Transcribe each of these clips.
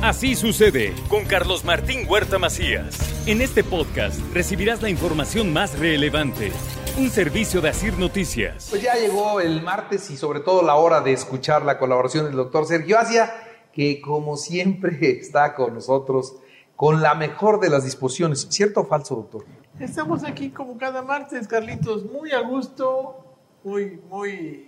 Así sucede con Carlos Martín Huerta Macías. En este podcast recibirás la información más relevante. Un servicio de Asir Noticias. Pues ya llegó el martes y sobre todo la hora de escuchar la colaboración del doctor Sergio Asia, que como siempre está con nosotros con la mejor de las disposiciones. ¿Cierto o falso, doctor? Estamos aquí como cada martes, Carlitos, muy a gusto, muy, muy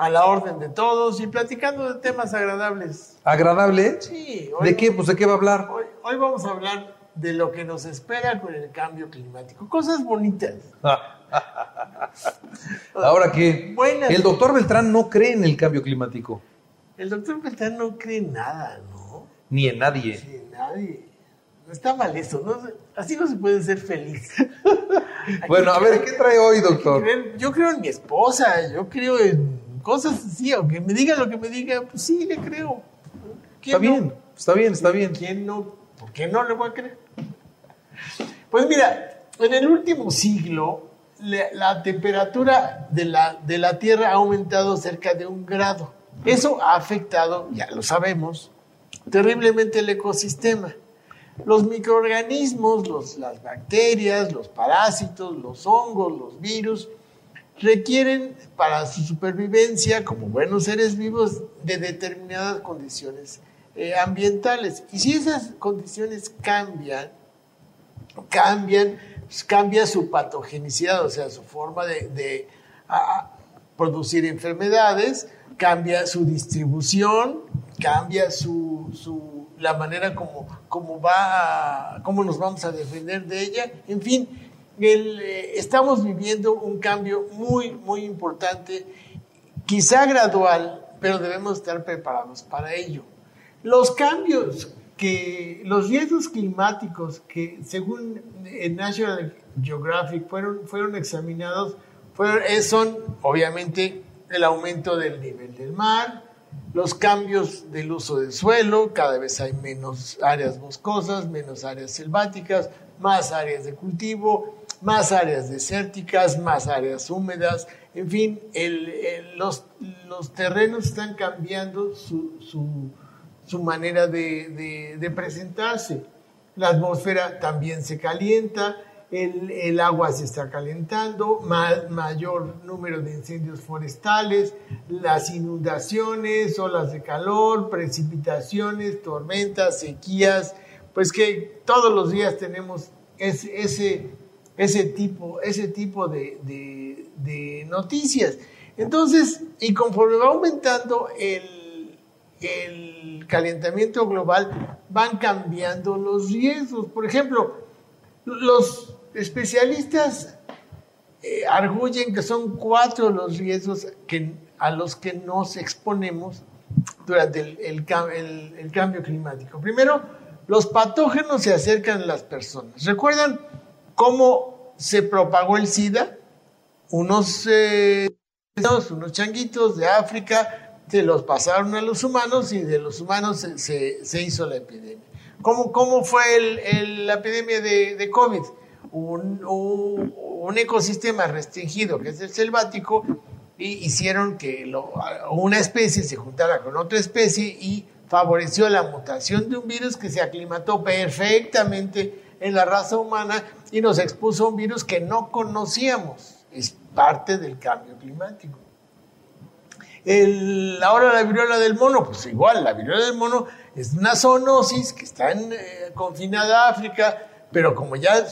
a la orden de todos y platicando de temas agradables. ¿Agradable? Sí. ¿De qué? Pues de qué va a hablar. Hoy, hoy vamos a hablar de lo que nos espera con el cambio climático. Cosas bonitas. Ahora que Buenas. el doctor Beltrán no cree en el cambio climático, El doctor Beltrán no cree en nada, ¿no? ni en nadie. Sí, en nadie. Está mal eso, ¿no? Así no se puede ser feliz. Bueno, a ver, ¿qué trae hoy, doctor? Yo creo en mi esposa, yo creo en cosas así, aunque me diga lo que me diga, pues sí, le creo. ¿Quién Está no? bien, está bien, está bien. ¿Quién no? ¿Por qué no le voy a creer? Pues mira, en el último siglo, la, la temperatura de la, de la Tierra ha aumentado cerca de un grado. Eso ha afectado, ya lo sabemos, terriblemente el ecosistema. Los microorganismos, los- las bacterias, los parásitos, los hongos, los virus, requieren para su supervivencia como buenos seres vivos de determinadas condiciones eh, ambientales. Y si esas condiciones cambian, cambian, pues, cambia su patogenicidad, o sea, su forma de, de, producir enfermedades, cambia su distribución, cambia su, su- la manera como, como va, cómo nos vamos a defender de ella, en fin, eh, estamos viviendo un cambio muy, muy importante, quizá gradual, pero debemos estar preparados para ello. Los cambios que, los riesgos climáticos que según el National Geographic fueron, fueron examinados, eh, son obviamente el aumento del nivel del mar, los cambios del uso del suelo, cada vez hay menos áreas boscosas, menos áreas selváticas, más áreas de cultivo, más áreas desérticas, más áreas húmedas, en fin, los, los terrenos están cambiando su, su- manera de, de- presentarse. La atmósfera también se calienta, el, el agua se está calentando, ma- mayor número de incendios forestales, las inundaciones, olas de calor, precipitaciones, tormentas, sequías, pues que todos los días tenemos ese, ese tipo, ese tipo de, de- noticias. Entonces, y conforme va aumentando el, el calentamiento global, van cambiando los riesgos. Por ejemplo, los especialistas eh, arguyen que son cuatro los riesgos que, a los que nos exponemos durante el, el- el cambio climático. Primero, los patógenos se acercan a las personas. ¿Recuerdan cómo se propagó el SIDA? Unos, eh, unos changuitos de África se los pasaron a los humanos y de los humanos se, se- hizo la epidemia. ¿Cómo, cómo fue el- la epidemia de, de COVID? Un, un- un ecosistema restringido, que es el selvático, y hicieron que lo- una especie se juntara con otra especie y favoreció la mutación de un virus que se aclimató perfectamente en la raza humana y nos expuso a un virus que no conocíamos. Es parte del cambio climático. El, ahora la viruela del mono, pues igual, la viruela del mono es una zoonosis que está en, eh, confinada a África, pero como ya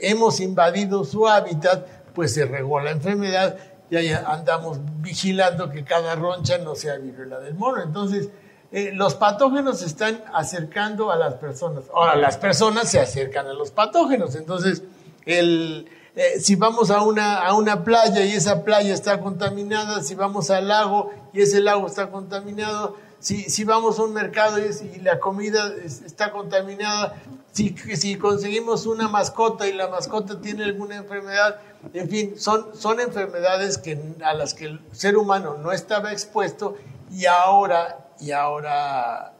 hemos invadido su hábitat, pues se regó la enfermedad y ahí andamos vigilando que cada roncha no sea viruela del mono. Entonces, eh, los patógenos se están acercando a las personas. Ahora, las personas se acercan a los patógenos. Entonces, el, eh, si vamos a una, a una playa y esa playa está contaminada, si vamos al lago y ese lago está contaminado, si, si vamos a un mercado y, la comida es- está contaminada, si, si conseguimos una mascota y la mascota tiene alguna enfermedad, en fin, son, son enfermedades que, a las que el ser humano no estaba expuesto y ahora, y ahora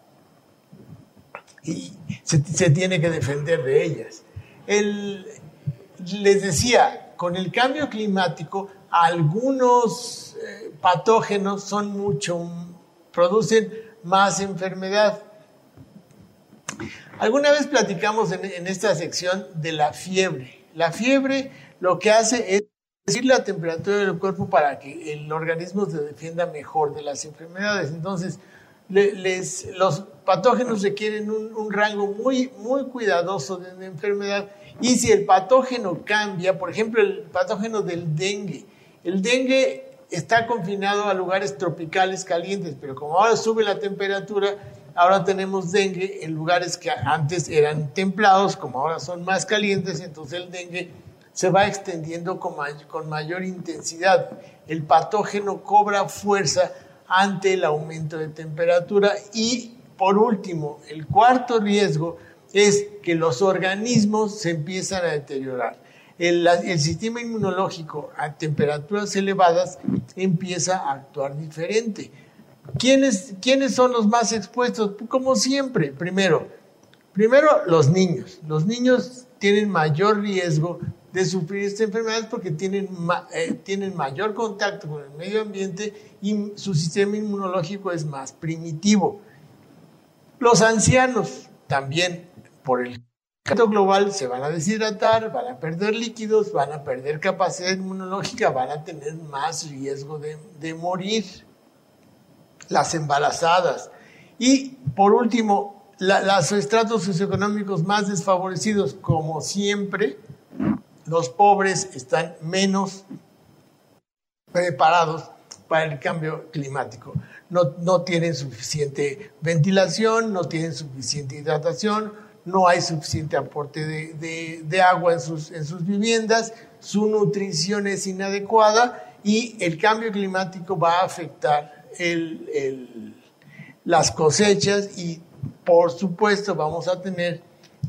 y se, tiene que defender de ellas. El, les decía, con el cambio climático, algunos eh, patógenos son mucho, producen más enfermedad. Alguna vez platicamos en, en esta sección de la fiebre. La fiebre lo que hace es decir la temperatura del cuerpo para que el organismo se defienda mejor de las enfermedades. Entonces, los patógenos requieren un, rango muy, muy cuidadoso de enfermedad y si el patógeno cambia, por ejemplo, el patógeno del dengue, el dengue está confinado a lugares tropicales calientes, pero como ahora sube la temperatura, ahora tenemos dengue en lugares que antes eran templados, como ahora son más calientes, entonces el dengue se va extendiendo con, con mayor intensidad. El patógeno cobra fuerza ante el aumento de temperatura y por último, el cuarto riesgo es que los organismos se empiezan a deteriorar. El, sistema inmunológico a temperaturas elevadas empieza a actuar diferente. ¿Quiénes, ¿Quiénes son los más expuestos? Como siempre, primero, primero los niños. Los niños tienen mayor riesgo de sufrir esta enfermedad porque tienen, eh, tienen mayor contacto con el medio ambiente y su sistema inmunológico es más primitivo. Los ancianos también por el calentamiento global se van a deshidratar, van a perder líquidos, van a perder capacidad inmunológica, van a tener más riesgo de, de morir. Las embarazadas. Y por último, la, los estratos socioeconómicos más desfavorecidos, como siempre, los pobres están menos preparados para el cambio climático. No, no, tienen suficiente ventilación, no tienen suficiente hidratación, no hay suficiente aporte de, de, agua en sus, en sus viviendas, su nutrición es inadecuada y el cambio climático va a afectar el, el, las cosechas y por supuesto vamos a tener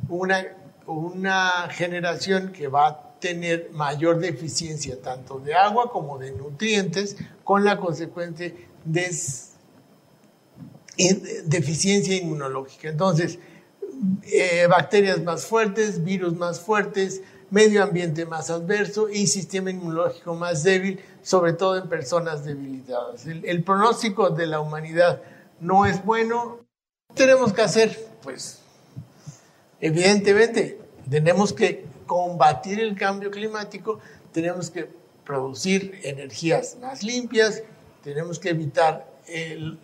una, una generación que va a tener mayor deficiencia tanto de agua como de nutrientes con la consecuente des, deficiencia inmunológica. Entonces, eh, bacterias más fuertes, virus más fuertes, medio ambiente más adverso y sistema inmunológico más débil, sobre todo en personas debilitadas. El, el pronóstico de la humanidad no es bueno. ¿Qué tenemos que hacer? Pues, evidentemente, tenemos que combatir el cambio climático, tenemos que producir energías más limpias, tenemos que evitar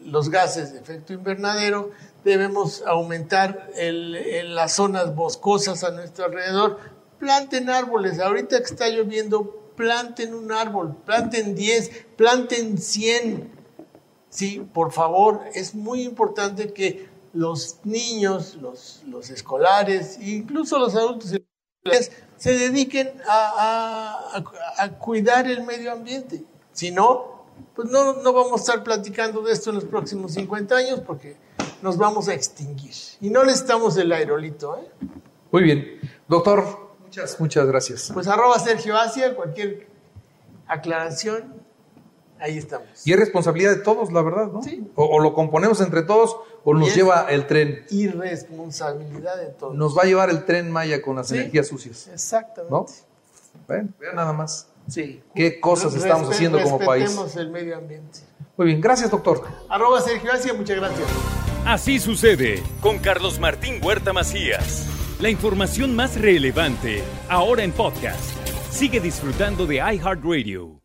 los gases de efecto invernadero, debemos aumentar las zonas boscosas a nuestro alrededor, planten árboles, ahorita que está lloviendo, planten un árbol, planten 10, planten 100. Sí, por favor, es muy importante que los niños, los, los escolares, incluso los adultos se dediquen a, a, a, cuidar el medio ambiente. Si no, pues no, no vamos a estar platicando de esto en los próximos 50 años porque nos vamos a extinguir. Y no necesitamos el aerolito. ¿eh? Muy bien. Doctor, muchas, muchas gracias. Pues arroba Sergio Asia, cualquier aclaración, ahí estamos. Y es responsabilidad de todos, la verdad, ¿no? Sí. O, o lo componemos entre todos o nos lleva el tren. Irresponsabilidad de todos. Nos va a llevar el tren Maya con las Sí. energías sucias. Exactamente. ¿No? Bueno, vean nada más. Sí. ¿Qué cosas estamos haciendo como país? Respetemos el medio ambiente. Muy bien, gracias, doctor. Arroba Sergio Asia, muchas gracias. Así sucede con Carlos Martín Huerta Macías. La información más relevante ahora en podcast. Sigue disfrutando de iHeartRadio.